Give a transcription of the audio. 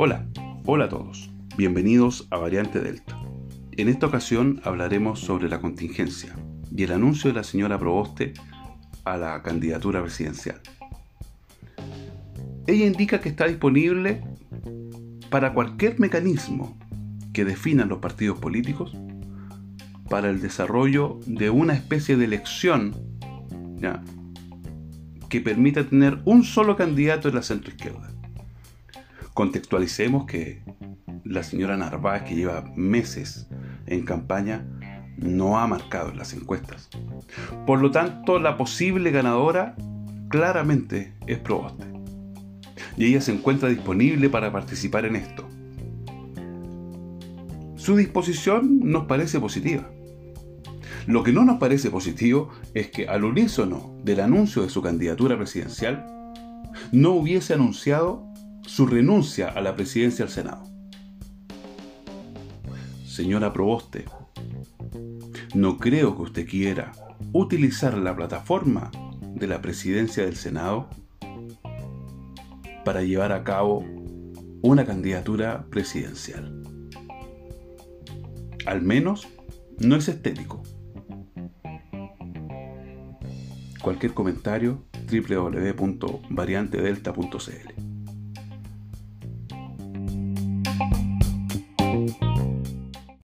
Hola, hola a todos. Bienvenidos a Variante Delta. En esta ocasión hablaremos sobre la contingencia y el anuncio de la señora Proboste a la candidatura presidencial. Ella indica que está disponible para cualquier mecanismo que definan los partidos políticos para el desarrollo de una especie de elección que permita tener un solo candidato en la centroizquierda. Contextualicemos que la señora Narváez, que lleva meses en campaña, no ha marcado en las encuestas. Por lo tanto, la posible ganadora claramente es Proboste. Y ella se encuentra disponible para participar en esto. Su disposición nos parece positiva. Lo que no nos parece positivo es que al unísono del anuncio de su candidatura presidencial, no hubiese anunciado su renuncia a la presidencia del Senado. Señora Proboste, no creo que usted quiera utilizar la plataforma de la presidencia del Senado para llevar a cabo una candidatura presidencial. Al menos no es estético. Cualquier comentario www.variantedelta.cl